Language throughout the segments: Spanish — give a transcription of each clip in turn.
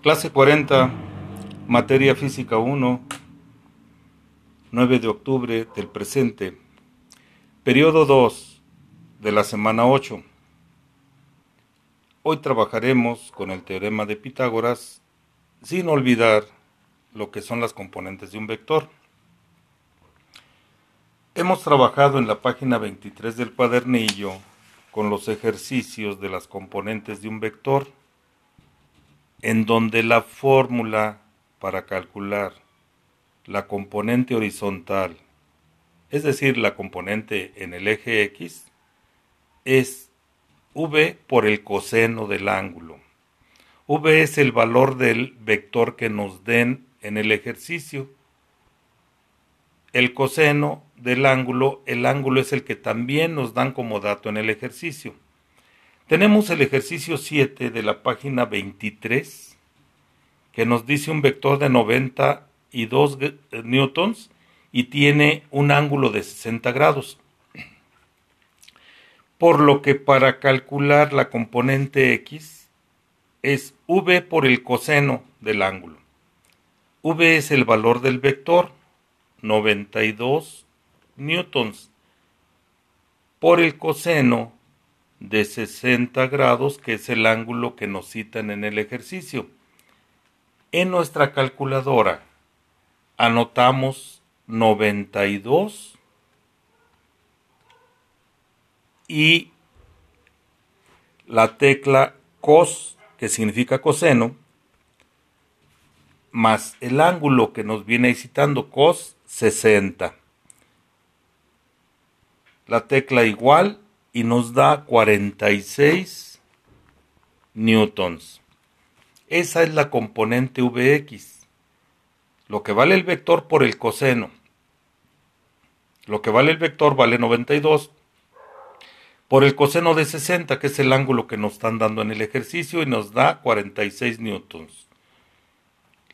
Clase 40, materia física 1, 9 de octubre del presente, periodo 2 de la semana 8. Hoy trabajaremos con el teorema de Pitágoras sin olvidar lo que son las componentes de un vector. Hemos trabajado en la página 23 del cuadernillo con los ejercicios de las componentes de un vector en donde la fórmula para calcular la componente horizontal, es decir, la componente en el eje X, es v por el coseno del ángulo. v es el valor del vector que nos den en el ejercicio. El coseno del ángulo, el ángulo es el que también nos dan como dato en el ejercicio. Tenemos el ejercicio 7 de la página 23 que nos dice un vector de 92 newtons y tiene un ángulo de 60 grados. Por lo que para calcular la componente x es v por el coseno del ángulo. v es el valor del vector, 92 newtons, por el coseno de 60 grados, que es el ángulo que nos citan en el ejercicio. En nuestra calculadora anotamos 92 y la tecla cos, que significa coseno, más el ángulo que nos viene citando cos 60. La tecla igual y nos da 46 newtons. Esa es la componente Vx. Lo que vale el vector por el coseno. Lo que vale el vector vale 92 por el coseno de 60, que es el ángulo que nos están dando en el ejercicio, y nos da 46 newtons.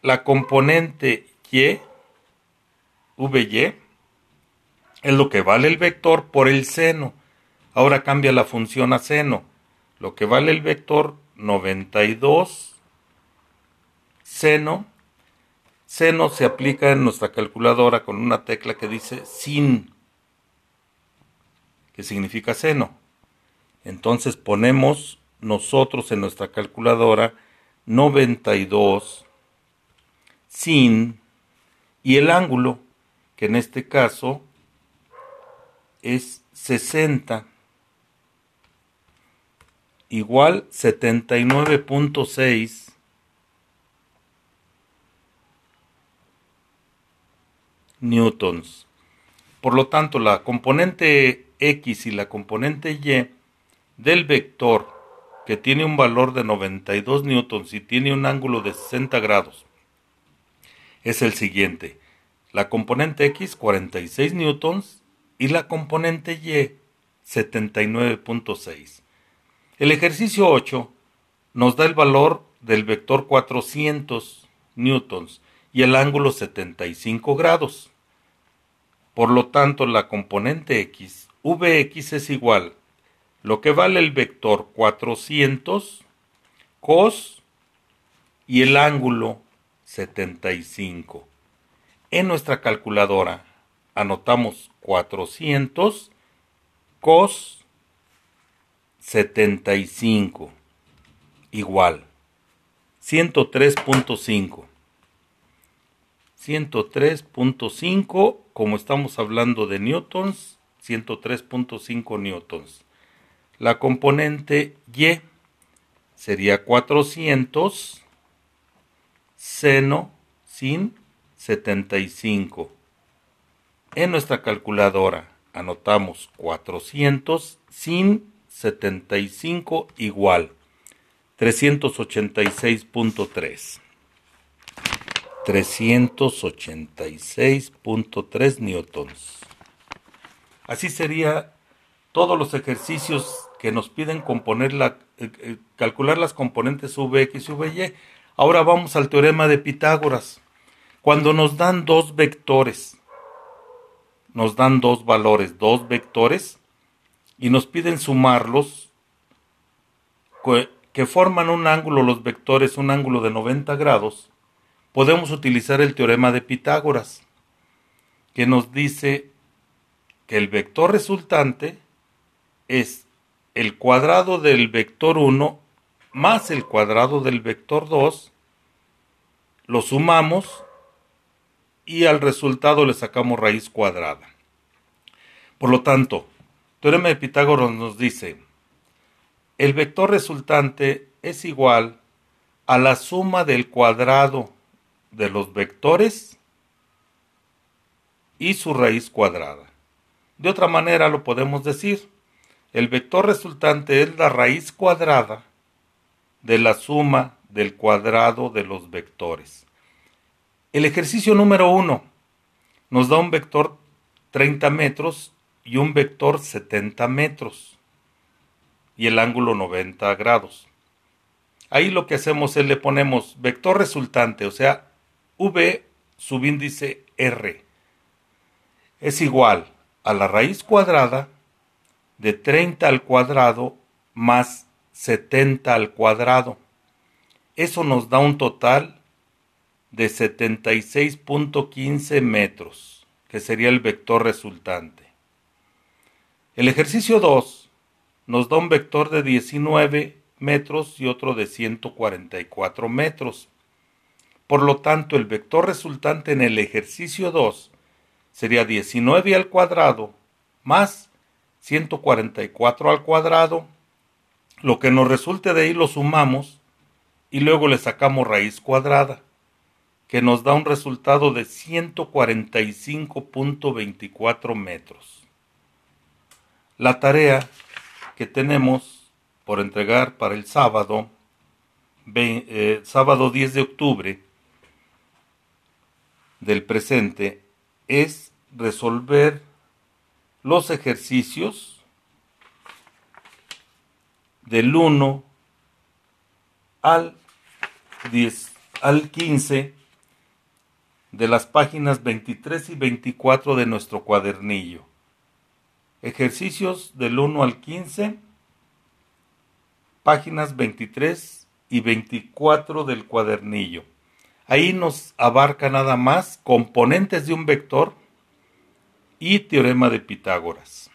La componente y, Vy, es lo que vale el vector por el seno. Ahora cambia la función a seno. Lo que vale el vector 92 seno. Seno se aplica en nuestra calculadora con una tecla que dice sin, que significa seno. Entonces ponemos nosotros en nuestra calculadora 92 sin y el ángulo, que en este caso es 60 igual 79.6 newtons. Por lo tanto, la componente x y la componente y del vector que tiene un valor de 92 newtons y tiene un ángulo de 60 grados es el siguiente. La componente x 46 newtons y la componente y 79.6. El ejercicio 8 nos da el valor del vector 400 newtons y el ángulo 75 grados. Por lo tanto, la componente x, vx es igual lo que vale el vector 400 cos y el ángulo 75. En nuestra calculadora anotamos 400 cos 75 igual. 103.5 103.5 como estamos hablando de newtons 103.5 newtons. La componente y sería 400 seno sin 75 en nuestra calculadora anotamos 400 sin 75 igual 386.3. 386.3 newtons. Así sería todos los ejercicios que nos piden componer la, eh, eh, calcular las componentes Vx y Vy. Ahora vamos al teorema de Pitágoras. Cuando nos dan dos vectores, nos dan dos valores, dos vectores, y nos piden sumarlos, que forman un ángulo los vectores, un ángulo de 90 grados, podemos utilizar el teorema de Pitágoras, que nos dice que el vector resultante es el cuadrado del vector 1 más el cuadrado del vector 2, lo sumamos y al resultado le sacamos raíz cuadrada. Por lo tanto, teorema de Pitágoras nos dice, el vector resultante es igual a la suma del cuadrado de los vectores y su raíz cuadrada. De otra manera lo podemos decir, el vector resultante es la raíz cuadrada de la suma del cuadrado de los vectores. El ejercicio número 1 nos da un vector 30 metros y un vector 70 metros y el ángulo 90 grados. Ahí lo que hacemos es le ponemos vector resultante, o sea, v subíndice r es igual a la raíz cuadrada de 30 al cuadrado más 70 al cuadrado. Eso nos da un total de 76.15 metros, que sería el vector resultante. El ejercicio 2 nos da un vector de 19 metros y otro de 144 metros. Por lo tanto, el vector resultante en el ejercicio 2 sería 19 al cuadrado más 144 al cuadrado. Lo que nos resulte de ahí lo sumamos y luego le sacamos raíz cuadrada que nos da un resultado de 145.24 metros. La tarea que tenemos por entregar para el sábado, eh, sábado 10 de octubre del presente, es resolver los ejercicios del 1 al 10 al 15 de las páginas 23 y 24 de nuestro cuadernillo. Ejercicios del 1 al 15, páginas 23 y 24 del cuadernillo. Ahí nos abarca nada más componentes de un vector y teorema de Pitágoras.